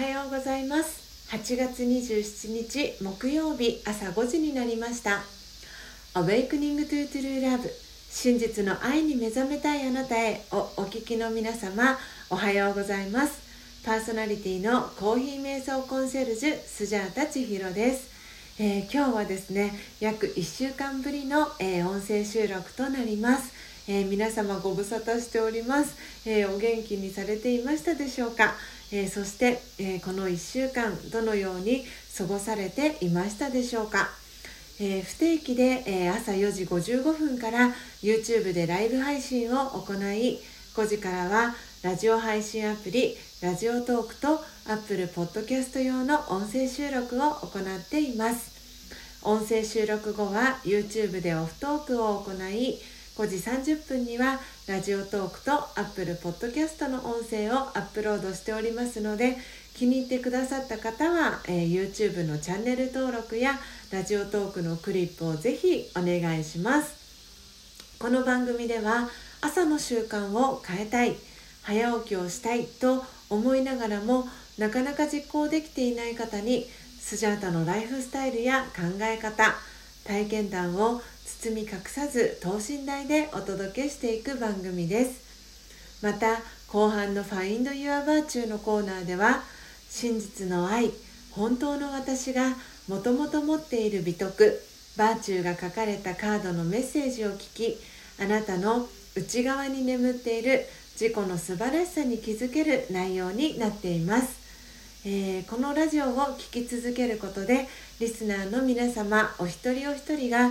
はようございます。8月27日木曜日朝5時になりました。Awakening to True Love 真実の愛に目覚めたいあなたへをお聞きの皆様おはようございます。パーソナリティのコーヒー瞑想コンシェルジュスジャータ千尋です。えー、今日はですね約1週間ぶりの、えー、音声収録となります、えー、皆様ご無沙汰しております、えお元気にされていましたでしょうか、えそして、えこの1週間どのように過ごされていましたでしょうか？え不定期で、え朝4時55分から YouTube でライブ配信を行い5時からはラジオ配信アプリラジオトークと Apple Podcast 用の音声収録を行っています。音声収録後は YouTube でオフトークを行い5時30分にはラジオトークと Apple Podcast の音声をアップロードしておりますので気に入ってくださった方は、えー、YouTube のチャンネル登録やラジオトークのクリップをぜひお願いします。この番組では朝の習慣を変えたい早起きをしたいと思いながらもなかなか実行できていない方にスジャータのライフスタイルや考え方体験談を包み隠さず等身大でお届けしていく番組です。また後半の「Find Your Virtue」のコーナーでは真実の愛本当の私がもともと持っている美徳バーチューが書かれたカードのメッセージを聞きあなたの内側に眠っている自己の素晴らしさに気づける内容になっています、えー、このラジオを聴き続けることでリスナーの皆様お一人お一人が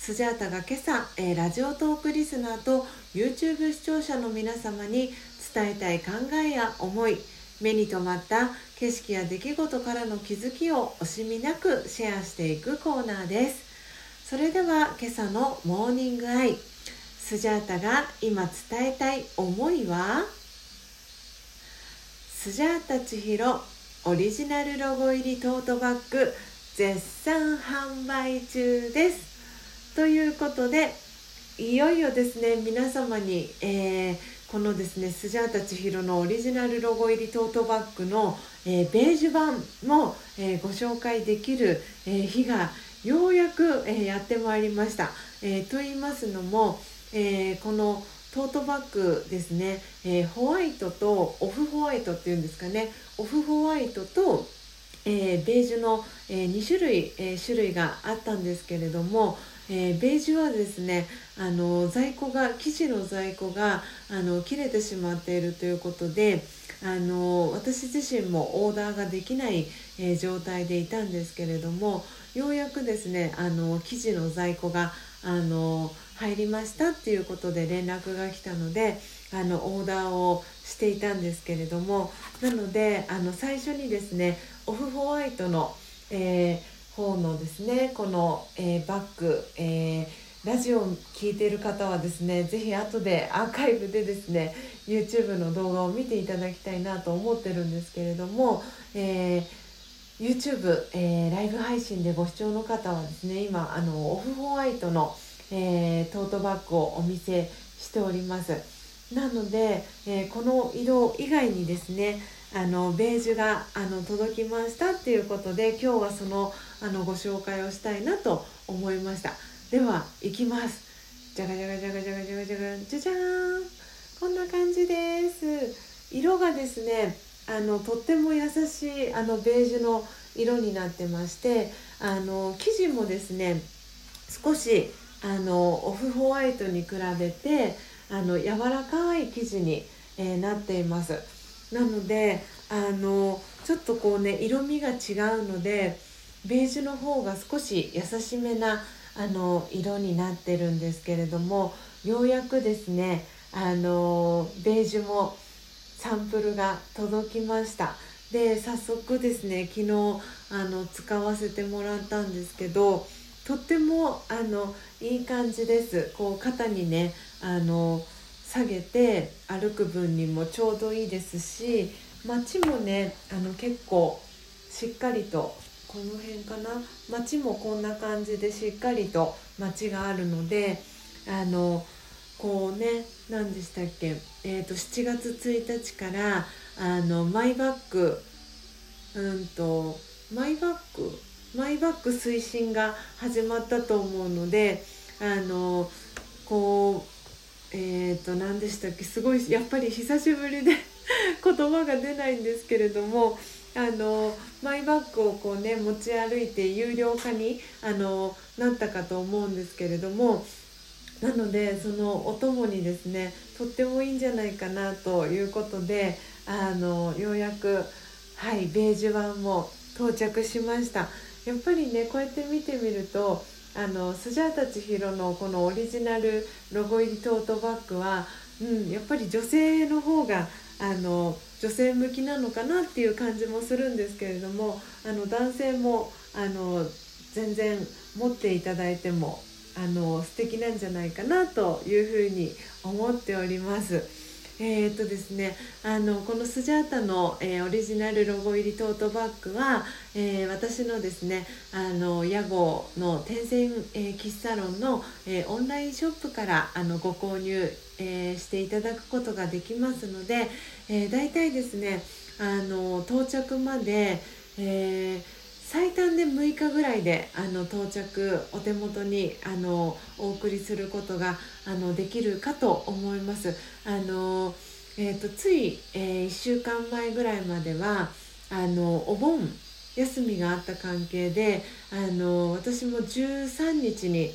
スジャータが今朝、えー、ラジオトークリスナーと YouTube 視聴者の皆様に伝えたい考えや思い目に留まった景色や出来事からの気づきを惜しみなくシェアしていくコーナーです。それでは今朝のモーニングアイスジャータが今伝えたい思いは？スジャータ千尋オリジナルロゴ入りトートバッグ絶賛販売中です。ということでいよいよですね皆様に、えー、このですねスジャータ千尋のオリジナルロゴ入りトートバッグの、えー、ベージュ版も、えー、ご紹介できる、え日がようやく、えやってまいりました。えと言いますのもえ、このトートバッグですね、え、ホワイトとオフホワイトっていうんですかねオフホワイトと、えー、ベージュの、え2種類、え種類があったんですけれども、えーベージュはですねあの在庫が生地の在庫があの切れてしまっているということであの私自身もオーダーができない、え状態でいたんですけれどもようやくですねあの生地の在庫があの入りましたっていうことで連絡が来たのであのオーダーをしていたんですけれどもなのであの最初にですねオフホワイトの、えー、方のですねこの、えー、バッグ、えー、ラジオを聴いている方はですね是非後でアーカイブでですね YouTube の動画を見ていただきたいなと思ってるんですけれども、えー YouTube、えー、ライブ配信でご視聴の方はですね今あのオフホワイトの、えー、トートバッグをお見せしております。なので、えー、この色以外にですねあのベージュがあの届きましたっていうことで今日はそのあのご紹介をしたいなと思いました。では行きます。じゃがじゃがじゃがじゃがじゃがじゃがじゃじゃーんこんな感じです。色がですねあのとっても優しいあのベージュの色になってましてあの生地もですね少しあのオフホワイトに比べてあの柔らかい生地に、えー、なっています。なのであのちょっとこうね色味が違うのでベージュの方が少し優しめなあの色になってるんですけれどもようやくですねあのベージュもサンプルが届きました。で早速ですね昨日あの使わせてもらったんですけどとってもあのいい感じです。こう肩にねあの下げて歩く分にもちょうどいいですし街もねあの結構しっかりとこの辺かな？街もこんな感じでしっかりと街があるのであのこうね何でしたっけ、えーと、7月1日からあのマイバッグうんとマイバッグ？マイバッグ推進が始まったと思うのであのこうえっ、ー、と何でしたっけ？すごいやっぱり久しぶりで 言葉が出ないんですけれどもあのマイバッグをこうね持ち歩いて有料化にあのなったかと思うんですけれどもなのでそのお供にですねとってもいいんじゃないかなということであのようやくはいベージュ版も到着しました。やっぱりねこうやって見てみるとあのスジャータ千尋のこのオリジナルロゴ入りトートバッグは、うん、やっぱり女性の方があの女性向きなのかなっていう感じもするんですけれどもあの男性もあの全然持っていただいてもあの素敵なんじゃないかなというふうに思っております。えーとですね、あのこのスジャータの、えー、オリジナルロゴ入りトートバッグは、えー、私のですねあの屋号の天線、えー、喫茶ロンの、えオンラインショップからあのご購入、えしていただくことができますので、えー、大体ですねあの到着まで、えー最短で6日ぐらいであの到着お手元にあのお送りすることがあのできるかと思います。あのえーと、つい、えー、1週間前ぐらいまではあのお盆休みがあった関係であの私も13日に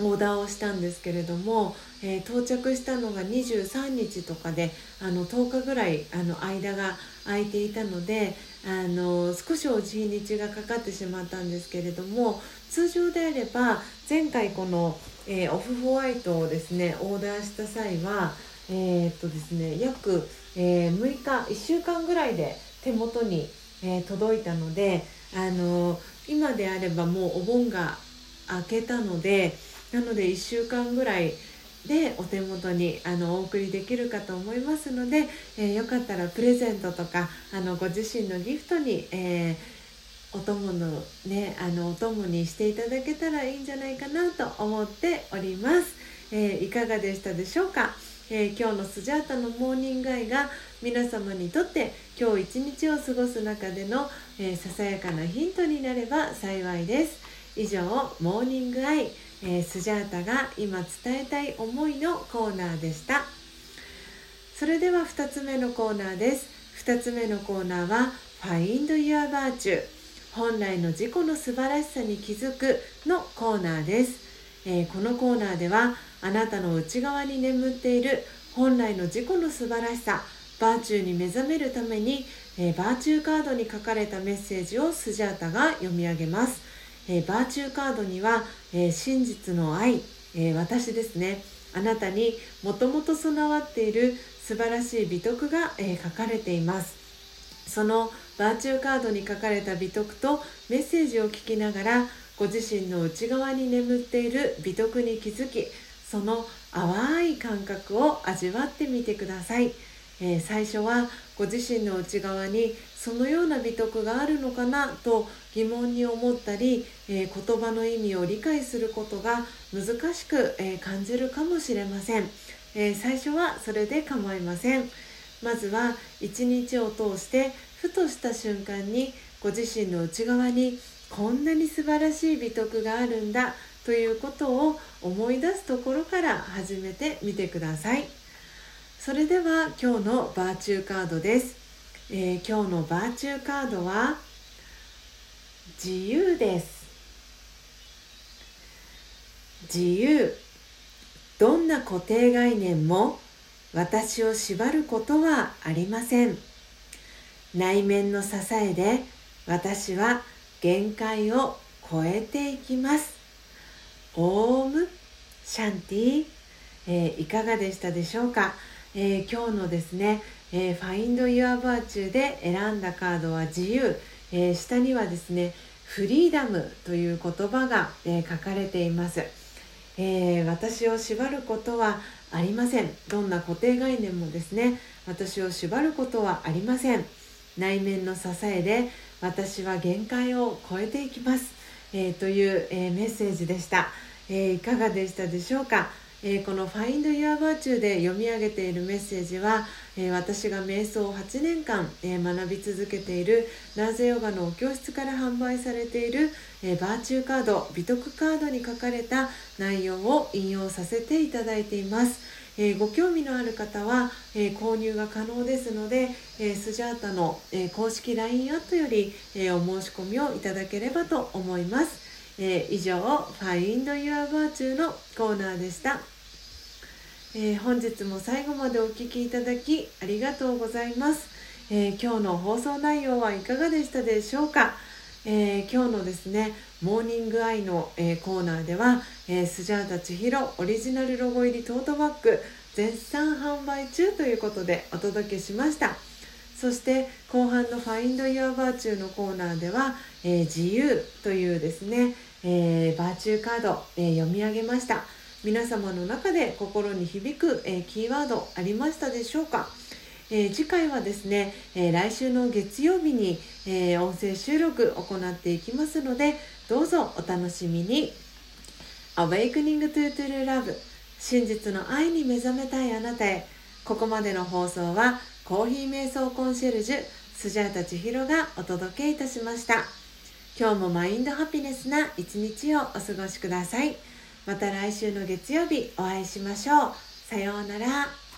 オーダーをしたんですけれども、えー、到着したのが23日とかであの10日ぐらいあの間が空いていたのであの少しお日にちがかかってしまったんですけれども通常であれば前回この、えー、オフホワイトをですねオーダーした際はえー、っとですね約、え、6日1週間ぐらいで手元に、え届いたのであの今であればもうお盆が明けたのでなので1週間ぐらいでお手元にあのお送りできるかと思いますので、えー、よかったらプレゼントとかあのご自身のギフトに、えー、お供のねあのお供にしていただけたらいいんじゃないかなと思っております、えー、いかがでしたでしょうか、え今日のスジャータのモーニングアイが皆様にとって今日一日を過ごす中での、えささやかなヒントになれば幸いです。以上モーニングアイ。えー、スジャータが今伝えたい思いのコーナーでした。それでは2つ目のコーナーです。2つ目のコーナーは Find Your Virtue 本来の自己の素晴らしさに気づくのコーナーです、えー、このコーナーではあなたの内側に眠っている本来の自己の素晴らしさバーチューに目覚めるために、えー、バーチューカードに書かれたメッセージをスジャータが読み上げます。え、バーチューカードには、え、真実の愛、え、私ですねあなたにもともと備わっている素晴らしい美徳が、え書かれていますそのバーチューカードに書かれた美徳とメッセージを聞きながらご自身の内側に眠っている美徳に気づきその淡い感覚を味わってみてください。えー、最初はご自身の内側にそのような美徳があるのかなと疑問に思ったり、えー、言葉の意味を理解することが難しく、えー、感じるかもしれません、え最初はそれで構いませんまずは一日を通してふとした瞬間にご自身の内側にこんなに素晴らしい美徳があるんだということを思い出すところから始めてみてください。それでは今日のバーチューカードです、えー、今日のバーチューカードは自由です。自由。どんな固定概念も私を縛ることはありません。内面の支えで私は限界を超えていきます。オーム？シャンティ、えー、いかがでしたでしょうか？えー、今日のですね、えー、Find Your Virtue で選んだカードは自由、えー、下にはですねフリーダムという言葉が、え、書かれています、え私を縛ることはありません。どんな固定概念もですね私を縛ることはありません。内面の支えで私は限界を超えていきます、えという、えメッセージでした、えいかがでしたでしょうか？えー、この「Find Your Virtue」で読み上げているメッセージは、えー、私が瞑想を8年間、えー、学び続けているナーゼヨガのお教室から販売されている、えバーチューカード美徳カードに書かれた内容を引用させていただいています。えー、ご興味のある方は、えー、購入が可能ですので、えー、スジャータの、え公式 LINE アットより、えお申し込みをいただければと思います。えー、以上「Find Your Virtue」のコーナーでした、えー、本日も最後までお聴きいただきありがとうございます、えー、今日の放送内容はいかがでしたでしょうか、え今日のですねモーニングアイの、えコーナーでは、えスジャータ千尋オリジナルロゴ入りトートバッグ絶賛販売中ということでお届けしました。そして後半の「Find Your Virtue」のコーナーでは、え自由というですねえー、バーチューカード、えー、読み上げました。皆様の中で心に響く、えー、キーワードありましたでしょうか、え次回はですね、え来週の月曜日に、え音声収録行っていきますのでどうぞお楽しみに。Awakening to True Love 真実の愛に目覚めたいあなたへ。ここまでの放送はコーヒー瞑想コンシェルジュスジャータ千尋がお届けいたしました。今日もマインドハピネスな一日をお過ごしください。また来週の月曜日お会いしましょう。さようなら。